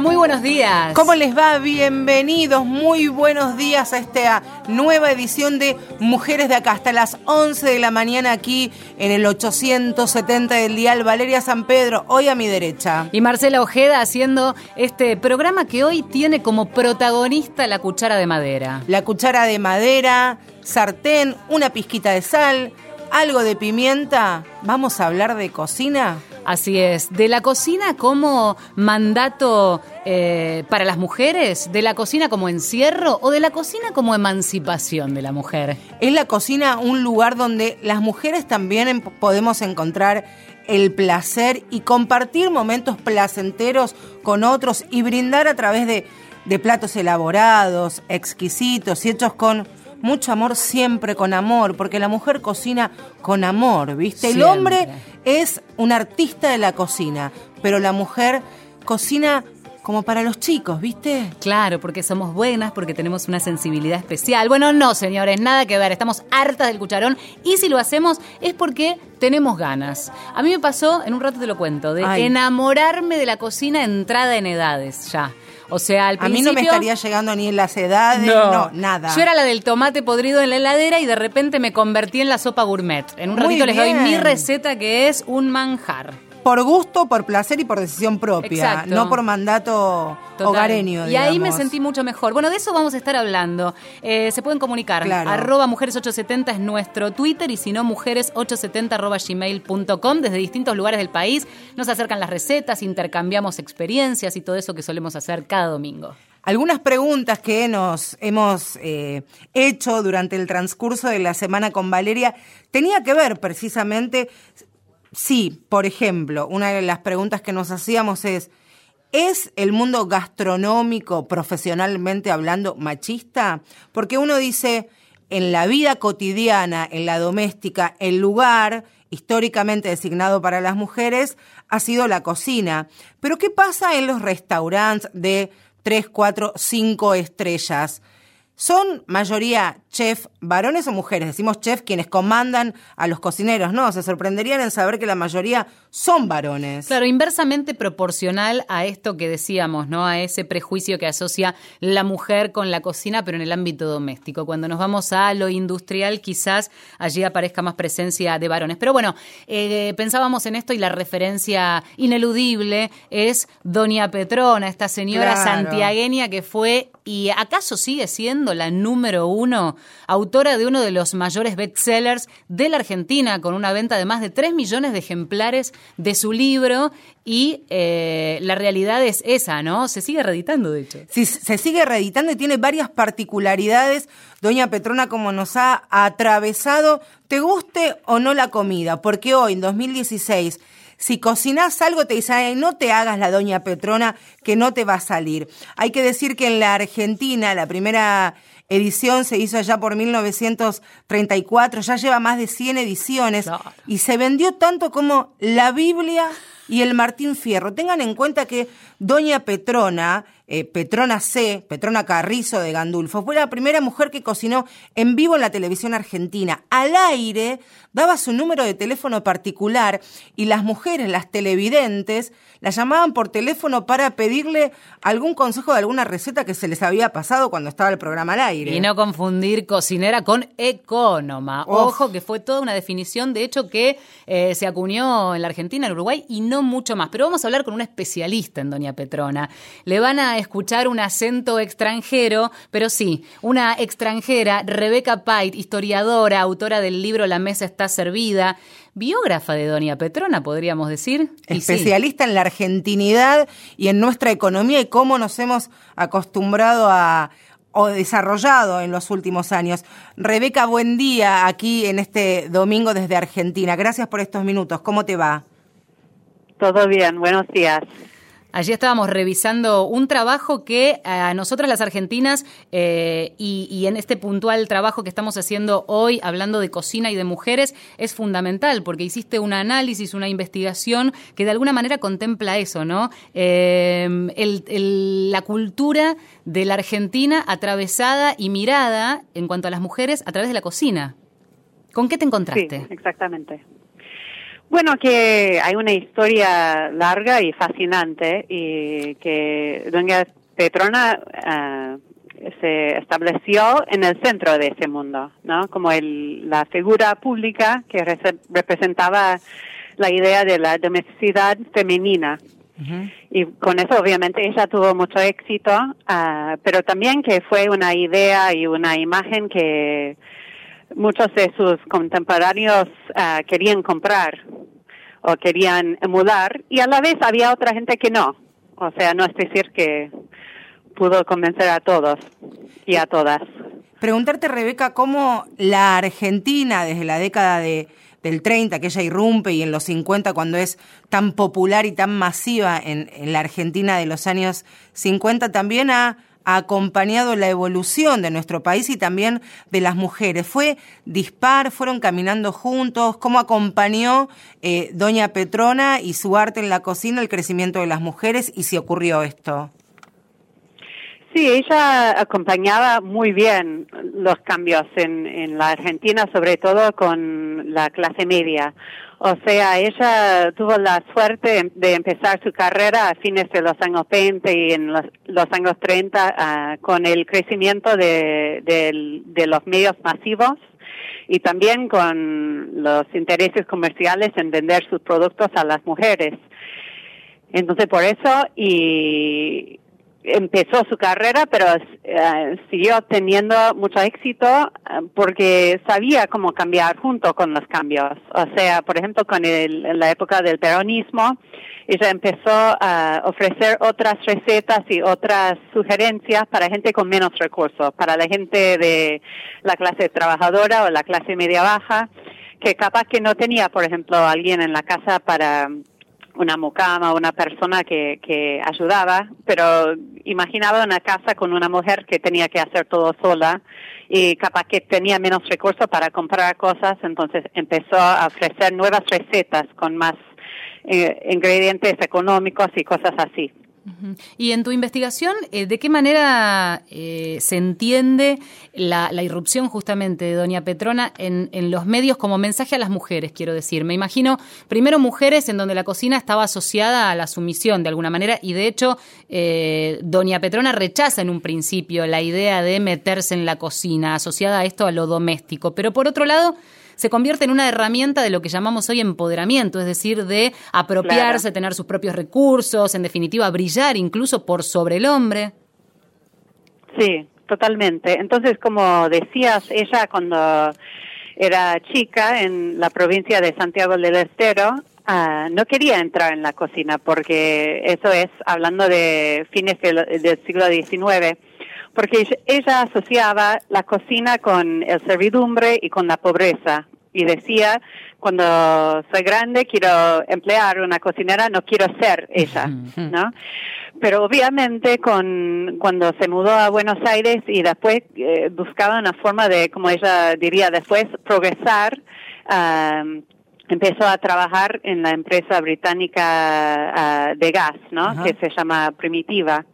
Muy buenos días. ¿Cómo les va? Bienvenidos, muy buenos días a esta nueva edición de Mujeres de Acá, hasta las 11 de la mañana aquí en el 870 del Dial. Valeria San Pedro, hoy a mi derecha. Y Marcela Ojeda haciendo este programa que hoy tiene como protagonista la cuchara de madera. La cuchara de madera, sartén, una pizquita de sal, algo de pimienta. ¿Vamos a hablar de cocina? Así es, de la cocina como mandato eh, para las mujeres, de la cocina como encierro o de la cocina como emancipación de la mujer. Es la cocina un lugar donde las mujeres también podemos encontrar el placer y compartir momentos placenteros con otros y brindar a través de, de platos elaborados, exquisitos y hechos con mucho amor, siempre con amor, porque la mujer cocina con amor, ¿viste? El hombre es un artista de la cocina, pero la mujer cocina como para los chicos, ¿viste? Claro, porque somos buenas, porque tenemos una sensibilidad especial. Bueno, no, señores, nada que ver, estamos hartas del cucharón y si lo hacemos es porque tenemos ganas. A mí me pasó, en un rato te lo cuento, de enamorarme de la cocina entrada en edades ya. O sea, al principio... A mí no me estaría llegando ni en las edades, no. nada. Yo era la del tomate podrido en la heladera y de repente me convertí en la sopa gourmet. En un ratito les doy mi receta que es un manjar por gusto, por placer y por decisión propia, no por mandato hogareño. Y ahí me sentí mucho mejor. Bueno, de eso vamos a estar hablando. Eh, se pueden comunicar. Arroba mujeres870 es nuestro Twitter y si no, mujeres870 arroba gmail.com desde distintos lugares del país. Nos acercan las recetas, intercambiamos experiencias y todo eso que solemos hacer cada domingo. Algunas preguntas que nos hemos eh, hecho durante el transcurso de la semana con Valeria tenía que ver precisamente Sí, por ejemplo, una de las preguntas que nos hacíamos es, ¿es el mundo gastronómico, profesionalmente hablando, machista? Porque uno dice, en la vida cotidiana, en la doméstica, el lugar históricamente designado para las mujeres ha sido la cocina. Pero ¿qué pasa en los restaurantes de 3, 4, 5 estrellas? ¿Son mayoría chef varones o mujeres? Decimos chef quienes comandan a los cocineros, ¿no? Se sorprenderían en saber que la mayoría son varones. Claro, inversamente proporcional a esto que decíamos, ¿no? A ese prejuicio que asocia la mujer con la cocina, pero en el ámbito doméstico. Cuando nos vamos a lo industrial, quizás allí aparezca más presencia de varones. Pero bueno, eh, pensábamos en esto y la referencia ineludible es Doña Petrona, esta señora santiagueña que fue y acaso sigue siendo la número uno, autora de uno de los mayores bestsellers de la Argentina, con una venta de más de 3 millones de ejemplares de su libro. Y eh, la realidad es esa, ¿no? Se sigue reeditando, de hecho. Sí, se sigue reeditando y tiene varias particularidades. Doña Petrona, como nos ha atravesado, te guste o no la comida, porque hoy, en 2016, si cocinas algo, te dicen, no te hagas la doña Petrona, que no te va a salir. Hay que decir que en la Argentina, la primera edición se hizo allá por 1934, ya lleva más de 100 ediciones y se vendió tanto como la Biblia y el Martín Fierro. Tengan en cuenta que Doña Petrona, eh, Petrona C, Petrona Carrizo de Gandulfo, fue la primera mujer que cocinó en vivo en la televisión argentina. Al aire daba su número de teléfono particular y las mujeres, las televidentes, la llamaban por teléfono para pedirle algún consejo de alguna receta que se les había pasado cuando estaba el programa al aire. Y no confundir cocinera con ecónoma. Ojo, que fue toda una definición, de hecho, que eh, se acuñó en la Argentina, en Uruguay y no mucho más. Pero vamos a hablar con una especialista en Doña Petrona. Le van a escuchar un acento extranjero, pero sí, una extranjera, Rebeca Pait, historiadora, autora del libro La mesa está servida, biógrafa de Doña Petrona, podríamos decir. Especialista en la argentinidad y en nuestra economía y cómo nos hemos acostumbrado a o desarrollado en los últimos años. Rebeca, buen día aquí en este domingo desde Argentina. Gracias por estos minutos. ¿Cómo te va? Todo bien, buenos días. Allí estábamos revisando un trabajo que a nosotras las argentinas eh, y, en este puntual trabajo que estamos haciendo hoy, hablando de cocina y de mujeres, es fundamental porque hiciste un análisis, una investigación que de alguna manera contempla eso, ¿no? Eh, la cultura de la Argentina atravesada y mirada en cuanto a las mujeres a través de la cocina. ¿Con qué te encontraste? Sí, exactamente. Bueno, que hay una historia larga y fascinante y que doña Petrona uh, se estableció en el centro de ese mundo, ¿no? Como el, la figura pública que representaba la idea de la domesticidad femenina. Y con eso obviamente ella tuvo mucho éxito, uh, pero también que fue una idea y una imagen que muchos de sus contemporáneos uh, querían comprar o querían emular y a la vez había otra gente que no. O sea, no es decir que pudo convencer a todos y a todas. Preguntarte, Rebeca, cómo la Argentina desde la década de, del 30, que ella irrumpe, y en los 50, cuando es tan popular y tan masiva en, en la Argentina de los años 50, también ha acompañado la evolución de nuestro país y también de las mujeres. ¿Fue dispar? ¿Fueron caminando juntos? ¿Cómo acompañó eh, Doña Petrona y su arte en la cocina el crecimiento de las mujeres y si ocurrió esto? Sí, ella acompañaba muy bien los cambios en, en la Argentina, sobre todo con la clase media. O sea, ella tuvo la suerte de empezar su carrera a fines de los años 20 y en los, años 30 ah, con el crecimiento de, de, los medios masivos y también con los intereses comerciales en vender sus productos a las mujeres. Entonces, por eso, y empezó su carrera, pero eh, siguió teniendo mucho éxito eh, porque sabía cómo cambiar junto con los cambios. O sea, por ejemplo, con el, la época del peronismo, ella empezó a ofrecer otras recetas y otras sugerencias para gente con menos recursos, para la gente de la clase trabajadora o la clase media baja, que capaz que no tenía, por ejemplo, alguien en la casa para una mucama, una persona que, que ayudaba, pero imaginaba una casa con una mujer que tenía que hacer todo sola y capaz que tenía menos recursos para comprar cosas, entonces empezó a ofrecer nuevas recetas con más eh, ingredientes económicos y cosas así. Y en tu investigación, eh, ¿de qué manera eh, se entiende la, irrupción justamente de Doña Petrona en, los medios como mensaje a las mujeres, quiero decir? Me imagino, primero mujeres en donde la cocina estaba asociada a la sumisión de alguna manera y de hecho eh, Doña Petrona rechaza en un principio la idea de meterse en la cocina, asociada a esto a lo doméstico, pero por otro lado se convierte en una herramienta de lo que llamamos hoy empoderamiento, es decir, de apropiarse, tener sus propios recursos, en definitiva, brillar incluso por sobre el hombre. Sí, totalmente. Entonces, como decías, ella cuando era chica en la provincia de Santiago del Estero, ah, no quería entrar en la cocina porque eso es hablando de fines del, del siglo XIX porque ella asociaba la cocina con el servidumbre y con la pobreza. Y decía, cuando soy grande quiero emplear una cocinera, no quiero ser ella, ¿no? Pero obviamente con, cuando se mudó a Buenos Aires y después eh, buscaba una forma de, como ella diría después, progresar, empezó a trabajar en la empresa británica ah, de gas, ¿no? Que se llama Primitiva.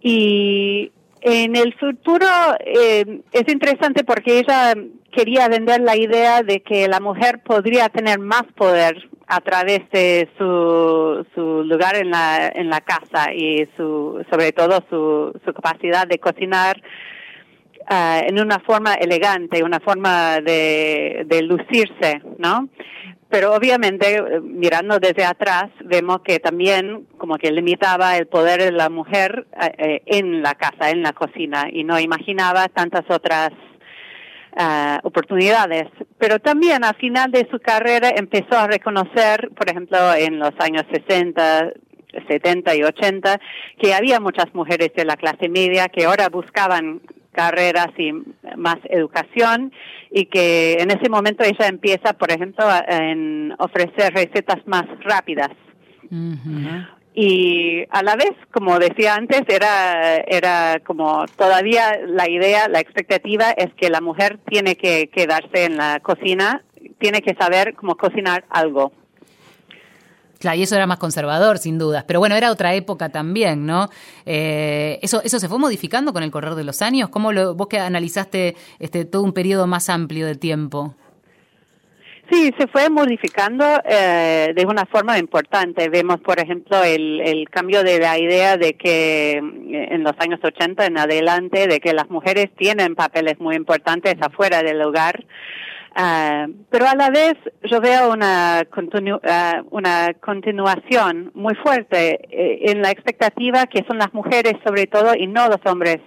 Y en el futuro eh, es interesante porque ella quería vender la idea de que la mujer podría tener más poder a través de su, su lugar en la, en la casa y su, sobre todo su, su capacidad de cocinar uh, en una forma elegante, una forma de, de lucirse, ¿no? pero obviamente eh, mirando desde atrás vemos que también como que limitaba el poder de la mujer eh, eh, en la casa, en la cocina y no imaginaba tantas otras oportunidades. Pero también al final de su carrera empezó a reconocer, por ejemplo, en los años 60, 70 y 80, que había muchas mujeres de la clase media que ahora buscaban carreras y más educación y que en ese momento ella empieza, por ejemplo, en ofrecer recetas más rápidas. Y a la vez, como decía antes, era, era como todavía la idea, la expectativa es que la mujer tiene que quedarse en la cocina, tiene que saber cómo cocinar algo. Claro, y eso era más conservador, sin dudas. Pero bueno, era otra época también, ¿no? Eh, eso, ¿Eso se fue modificando con el correr de los años? ¿Cómo lo, vos que analizaste este, todo un periodo más amplio de tiempo? Sí, se fue modificando eh, de una forma importante. Vemos, por ejemplo, el, el, cambio de la idea de que eh, en los años 80 en adelante, de que las mujeres tienen papeles muy importantes afuera del hogar. Uh, pero a la vez yo veo una, continu uh, una continuación muy fuerte eh, en la expectativa que son las mujeres sobre todo y no los hombres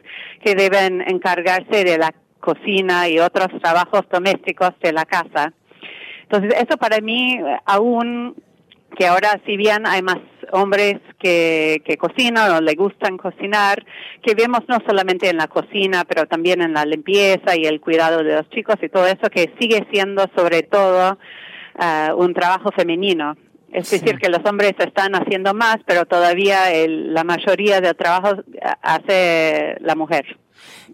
que deben encargarse de la cocina y otros trabajos domésticos de la casa. Entonces, eso para mí, aún que ahora si bien hay más hombres que, que cocinan o le gustan cocinar, que vemos no solamente en la cocina, pero también en la limpieza y el cuidado de los chicos y todo eso, que sigue siendo sobre todo uh, un trabajo femenino. Es sí. decir, que los hombres están haciendo más, pero todavía el, la mayoría del trabajo hace la mujer.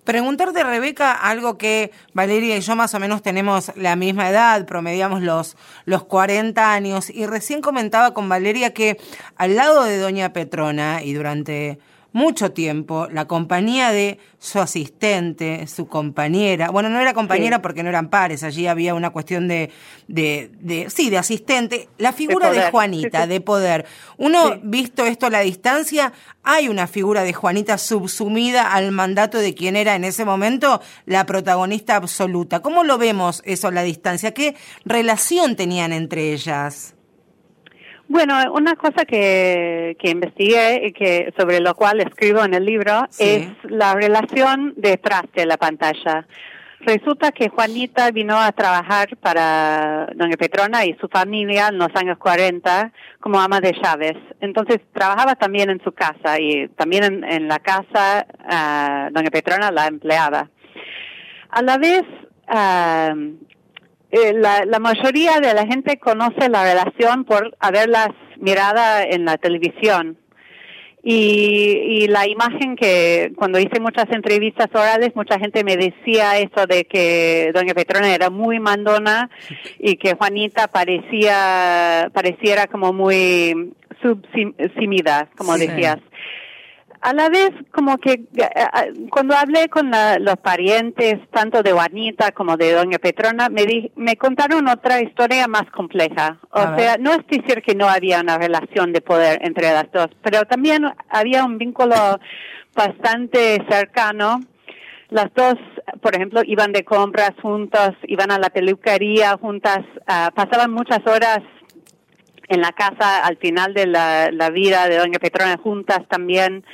Preguntarte, Rebeca, algo que Valeria y yo más o menos tenemos la misma edad, promediamos los, los 40 años, y recién comentaba con Valeria que al lado de Doña Petrona y durante mucho tiempo la compañía de su asistente, su compañera, bueno, no era compañera sí. porque no eran pares, allí había una cuestión de, de, de sí, de asistente, la figura de, de Juanita, de poder. Uno, sí. visto esto a la distancia, hay una figura de Juanita subsumida al mandato de quien era en ese momento la protagonista absoluta. ¿Cómo lo vemos eso a la distancia? ¿Qué relación tenían entre ellas? Bueno, una cosa que, que investigué y que sobre lo cual escribo en el libro sí. es la relación detrás de la pantalla. Resulta que Juanita vino a trabajar para Doña Petrona y su familia en los años 40 como ama de llaves. Entonces trabajaba también en su casa y también en, en la casa uh, Doña Petrona la empleaba. A la vez, uh, eh, la, la, mayoría de la gente conoce la relación por haberlas mirada en la televisión. Y, y, la imagen que cuando hice muchas entrevistas orales, mucha gente me decía eso de que doña Petrona era muy mandona y que Juanita parecía, pareciera como muy subsimida, como sí. decías a la vez como que uh, cuando hablé con la, los parientes tanto de Juanita como de Doña Petrona me di, me contaron otra historia más compleja o a sea ver. no es decir que no había una relación de poder entre las dos pero también había un vínculo bastante cercano las dos, por ejemplo, iban de compras juntos, iban a la peluquería juntas, uh, pasaban muchas horas en la casa al final de la, la vida de Doña Petrona juntas también.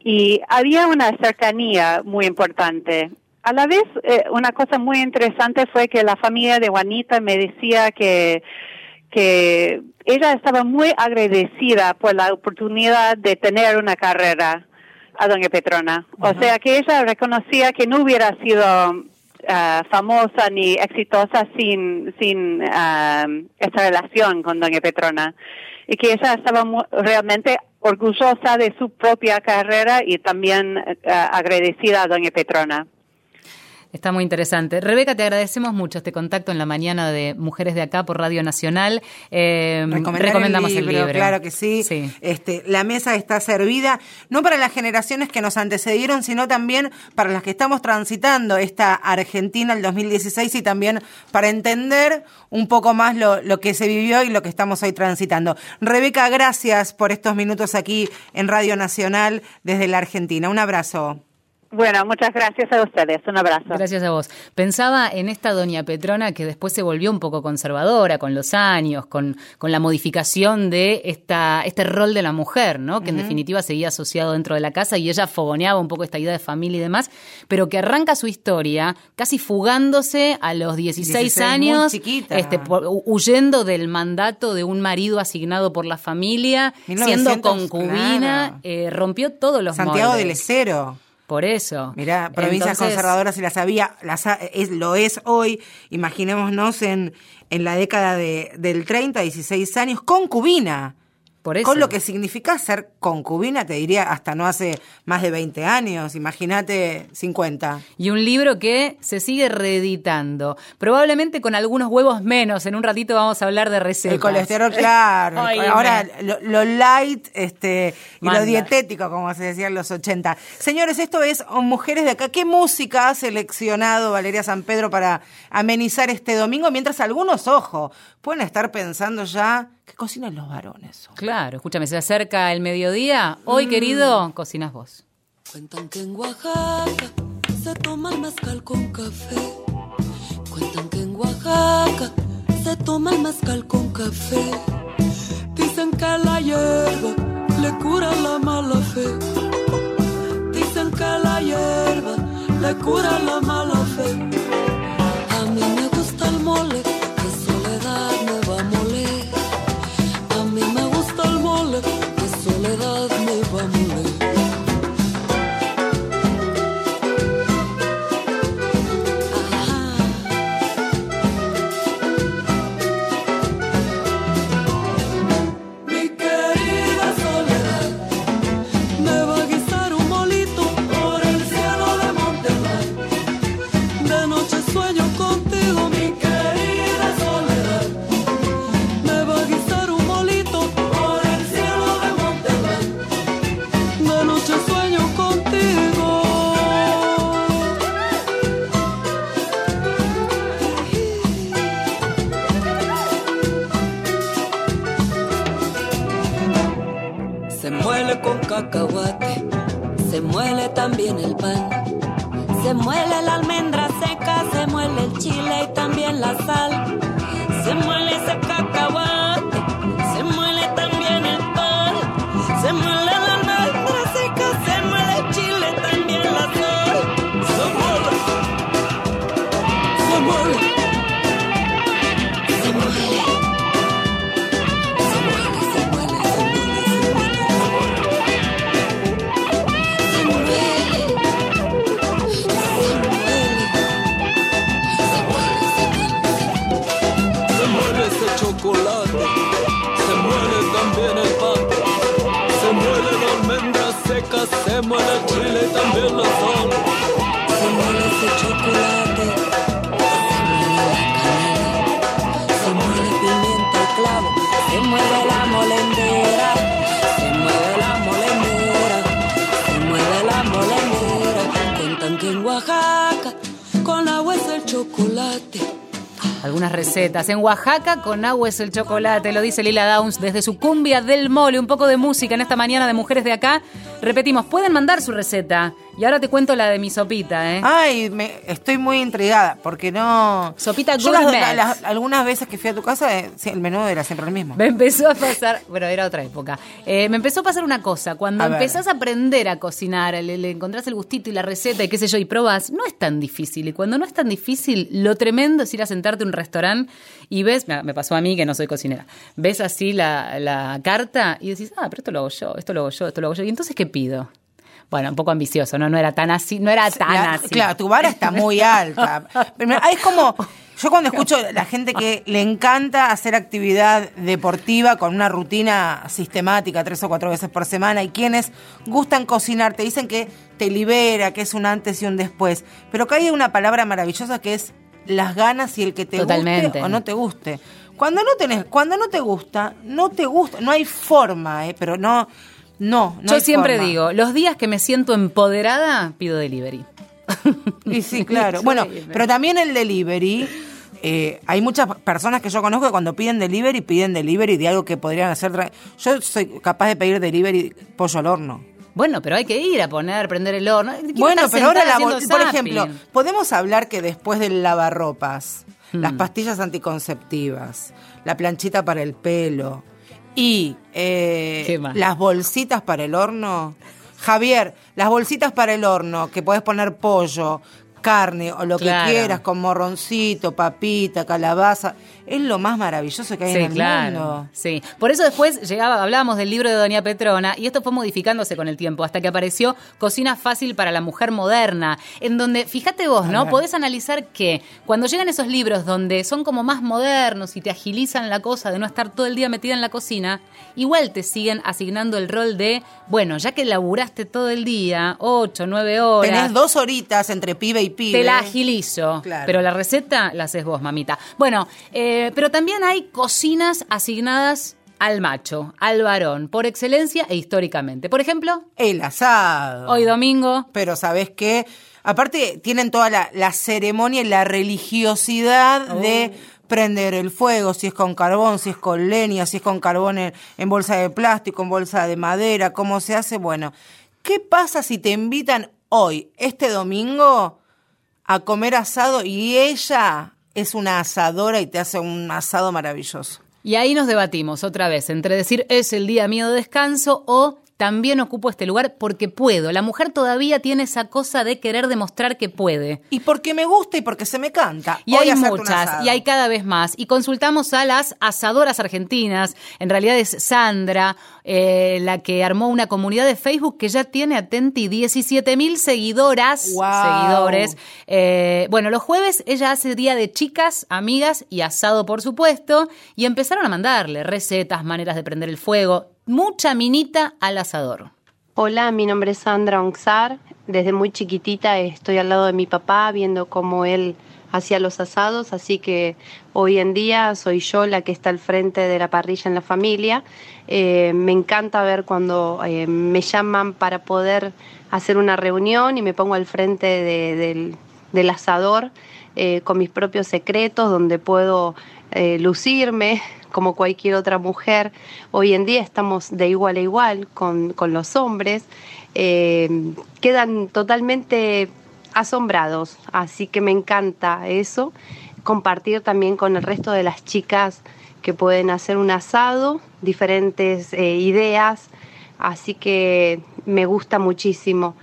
Y había una cercanía muy importante. A la vez, eh, una cosa muy interesante fue que la familia de Juanita me decía que, que ella estaba muy agradecida por la oportunidad de tener una carrera a Doña Petrona. Uh -huh. O sea que ella reconocía que no hubiera sido uh, famosa ni exitosa sin, sin uh, esa relación con Doña Petrona. Y que ella estaba realmente orgullosa de su propia carrera y también uh, agradecida a Doña Petrona. Está muy interesante. Rebeca, te agradecemos mucho este contacto en la mañana de Mujeres de Acá por Radio Nacional. Eh, recomendamos el libro, el libro, Claro que sí. sí. Este, la mesa está servida, no para las generaciones que nos antecedieron, sino también para las que estamos transitando esta Argentina el 2016 y también para entender un poco más lo, lo que se vivió y lo que estamos hoy transitando. Rebeca, gracias por estos minutos aquí en Radio Nacional desde la Argentina. Un abrazo. Bueno, muchas gracias a ustedes. Un abrazo. Gracias a vos. Pensaba en esta doña Petrona que después se volvió un poco conservadora con los años, con, con la modificación de esta, este rol de la mujer, ¿no? Que uh -huh. en definitiva seguía asociado dentro de la casa y ella fogoneaba un poco esta idea de familia y demás, pero que arranca su historia casi fugándose a los 16, 16 años, este, huyendo del mandato de un marido asignado por la familia, 1900, siendo concubina, claro. eh, rompió todos los Santiago moldes. del. Por eso. Mirá, provincias Entonces, conservadoras y las había, las es, lo es hoy, imaginémonos en, en la década de, del 30, 16 años, concubina. Por eso. Con lo que significa ser concubina, te diría, hasta no hace más de 20 años, imagínate 50. Y un libro que se sigue reeditando, probablemente con algunos huevos menos. En un ratito vamos a hablar de recetas. El colesterol, claro. Ahora lo, lo light este, y Manda. lo dietético, como se decía en los 80. Señores, esto es Mujeres de Acá. ¿Qué música ha seleccionado Valeria San Pedro para amenizar este domingo? Mientras algunos, ojo, pueden estar pensando ya que cocinan los varones. Claro, escúchame, se acerca el mediodía. Hoy, Mm. querido, cocinas vos. Cuentan que en Oaxaca se toma el mezcal con café. Cuentan que en Oaxaca se toma el mezcal con café. Dicen que la hierba le cura la mala fe. Dicen que la hierba le cura la mala fe. Se muele también el pan. Se muele la almendra seca, se muele el chile y también la sal. Se muele también el pan. Se muele la almendra seca, se muele el chile también la sal. Algunas recetas. En Oaxaca, con agua es el chocolate, lo dice Lila Downs desde su cumbia del mole. Un poco de música en esta mañana de mujeres de acá. Repetimos, pueden mandar su receta. Y ahora te cuento la de mi sopita, ¿eh? Ay, me, estoy muy intrigada, porque no... Sopita Yo las- las- algunas veces que fui a tu casa, eh, el menú era siempre el mismo. Me empezó a pasar, bueno, era otra época. Eh, me empezó a pasar una cosa. Cuando A ver. empezás a aprender a cocinar, le, le encontrás el gustito y la receta y qué sé yo, y probás, no es tan difícil. Y cuando no es tan difícil, lo tremendo es ir a sentarte a un restaurante y ves, me, me pasó a mí que no soy cocinera, ves así la, la carta y decís, ah, pero esto lo hago yo, esto lo hago yo, esto lo hago yo. ¿Y entonces qué pido? Bueno, un poco ambicioso, ¿no? No era tan así, no era tan La- así. Claro, tu vara está muy alta. Es como, yo cuando escucho la gente que le encanta hacer actividad deportiva con una rutina sistemática tres o cuatro veces por semana y quienes gustan cocinar, te dicen que te libera, que es un antes y un después. Pero que hay una palabra maravillosa que es las ganas y el que te Totalmente. guste o no te guste. Cuando no tenés, cuando no te gusta, no te gusta, no hay forma, eh, pero no, no, no Yo hay siempre forma. digo, los días que me siento empoderada, pido delivery. Y sí, claro. Bueno, pero también el delivery. eh, hay muchas personas que yo conozco que cuando piden delivery, piden delivery de algo que podrían hacer. Yo soy capaz de pedir delivery pollo al horno. Bueno, pero hay que ir a poner, prender el horno. Bueno, pero ahora, la por ejemplo, podemos hablar que después del lavarropas, las Hmm. pastillas anticonceptivas, la planchita para el pelo y eh, las bolsitas para el horno. Javier, las bolsitas para el horno, que podés poner pollo, carne o lo Claro. que quieras, con morroncito, papita, calabaza. Es lo más maravilloso que hay en el mundo. Sí, por eso después llegaba, hablábamos del libro de Doña Petrona y esto fue modificándose con el tiempo hasta que apareció Cocina Fácil para la Mujer Moderna, en donde, fíjate vos, ¿no? Podés analizar que cuando llegan esos libros donde son como más modernos y te agilizan la cosa de no estar todo el día metida en la cocina, igual te siguen asignando el rol de, bueno, ya que laburaste todo el día, ocho, nueve horas. Tenés dos horitas entre pibe y pibe. Te la agilizo. Claro. Pero la receta la haces vos, mamita. Bueno, eh, pero también hay cocinas asignadas al macho, al varón, por excelencia e históricamente. Por ejemplo, El asado. hoy domingo. Pero ¿sabes qué? Aparte, tienen toda la, la ceremonia y la religiosidad Oh. de prender el fuego, si es con carbón, si es con leña, si es con carbón en, en bolsa de plástico, en bolsa de madera, cómo se hace. Bueno, ¿qué pasa si te invitan hoy, este domingo, a comer asado y ella es una asadora y te hace un asado maravilloso? Y ahí nos debatimos otra vez entre decir es el día mío de descanso o también ocupo este lugar porque puedo. La mujer todavía tiene esa cosa de querer demostrar que puede. Y porque me gusta y porque se me canta. Y Hoy hay muchas, y hay cada vez más. Y consultamos a las asadoras argentinas. En realidad es Sandra, eh, la que armó una comunidad de Facebook que ya tiene, atenti, 17 mil seguidoras, Wow. seguidores. Eh, bueno, los jueves ella hace día de chicas, amigas y asado, por supuesto. Y empezaron a mandarle recetas, maneras de prender el fuego. Mucha minita al asador. Hola, mi nombre es Sandra Onxar. Desde muy chiquitita estoy al lado de mi papá viendo cómo él hacía los asados, así que hoy en día soy yo la que está al frente de la parrilla en la familia. Eh, me encanta ver cuando eh, me llaman para poder hacer una reunión y me pongo al frente de- del, asador eh, con mis propios secretos, donde puedo lucirme como cualquier otra mujer. Hoy en día estamos de igual a igual con, con los hombres. Eh, quedan totalmente asombrados, así que me encanta eso. Compartir también con el resto de las chicas que pueden hacer un asado, diferentes eh, ideas, así que me gusta muchísimo.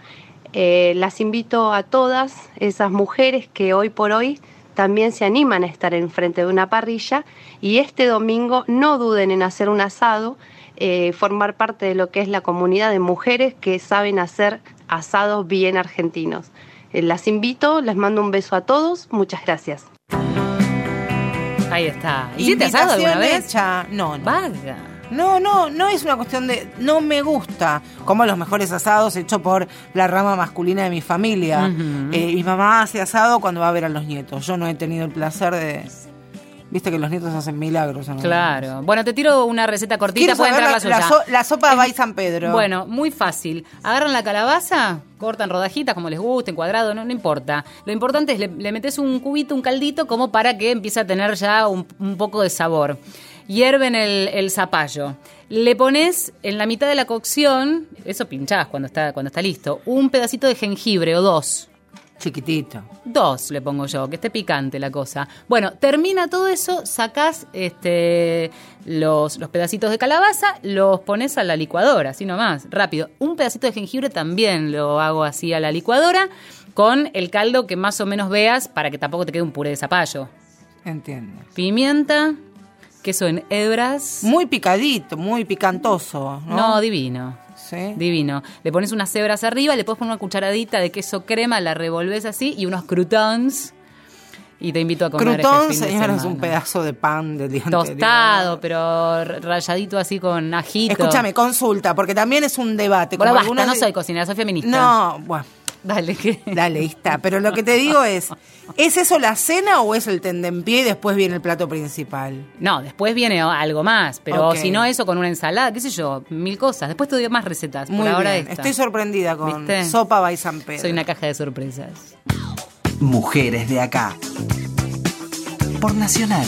Eh, las invito a todas esas mujeres que hoy por hoy también se animan a estar enfrente de una parrilla y este domingo no duden en hacer un asado, eh, formar parte de lo que es la comunidad de mujeres que saben hacer asados bien argentinos. Eh, las invito, les mando un beso a todos, muchas gracias. Ahí está. ¿Hiciste asado alguna Invitación vez? hecha. No, no. Vaga. No, no, no es una cuestión de no me gusta, como los mejores asados hechos por la rama masculina de mi familia. Eh, mi mamá hace asado cuando va a ver a los nietos. Yo no he tenido el placer de... Viste que los nietos hacen milagros. ¿no? Claro. Bueno, te tiro una receta cortita, puede entrar la, la, la so- la sopa de San Pedro. Bueno, muy fácil. Agarran la calabaza, cortan rodajitas como les guste, en cuadrado, no, no importa. Lo importante es le, le metes un cubito, un caldito, como para que empiece a tener ya un, un poco de sabor. Hierven el, el zapallo. Le pones en la mitad de la cocción, eso pinchás cuando está, cuando está listo, un pedacito de jengibre o dos. Chiquitito. Dos le pongo yo, que esté picante la cosa. Bueno, termina todo eso, sacás este, los, los pedacitos de calabaza, los pones a la licuadora, así nomás, rápido. Un pedacito de jengibre también lo hago así a la licuadora, con el caldo que más o menos veas para que tampoco te quede un puré de zapallo. Entiendo. Pimienta, queso en hebras. Muy picadito, muy picantoso. No, No, divino. ¿Sí? Divino. Le pones unas hebras arriba, le puedes poner una cucharadita de queso crema, la revolves así y unos croutons. Y te invito a comer este de señora, es un pedazo de pan del día Tostado, anterior. pero rayadito así con ajito. Escúchame, consulta, porque también es un debate. Bueno, como basta, algunos no soy cocinera, soy feminista. No, bueno, Dale, que. dale, ahí está. Pero lo que te digo es, ¿es eso la cena o es el tentempié y después viene el plato principal? No, después viene algo más, pero si no eso con una ensalada, qué sé yo, mil cosas. Después te doy más recetas. Muy Por ahora bien, esta. estoy sorprendida con ¿Viste? sopa by San Pedro. Soy una caja de sorpresas. Mujeres de acá. Por Nacional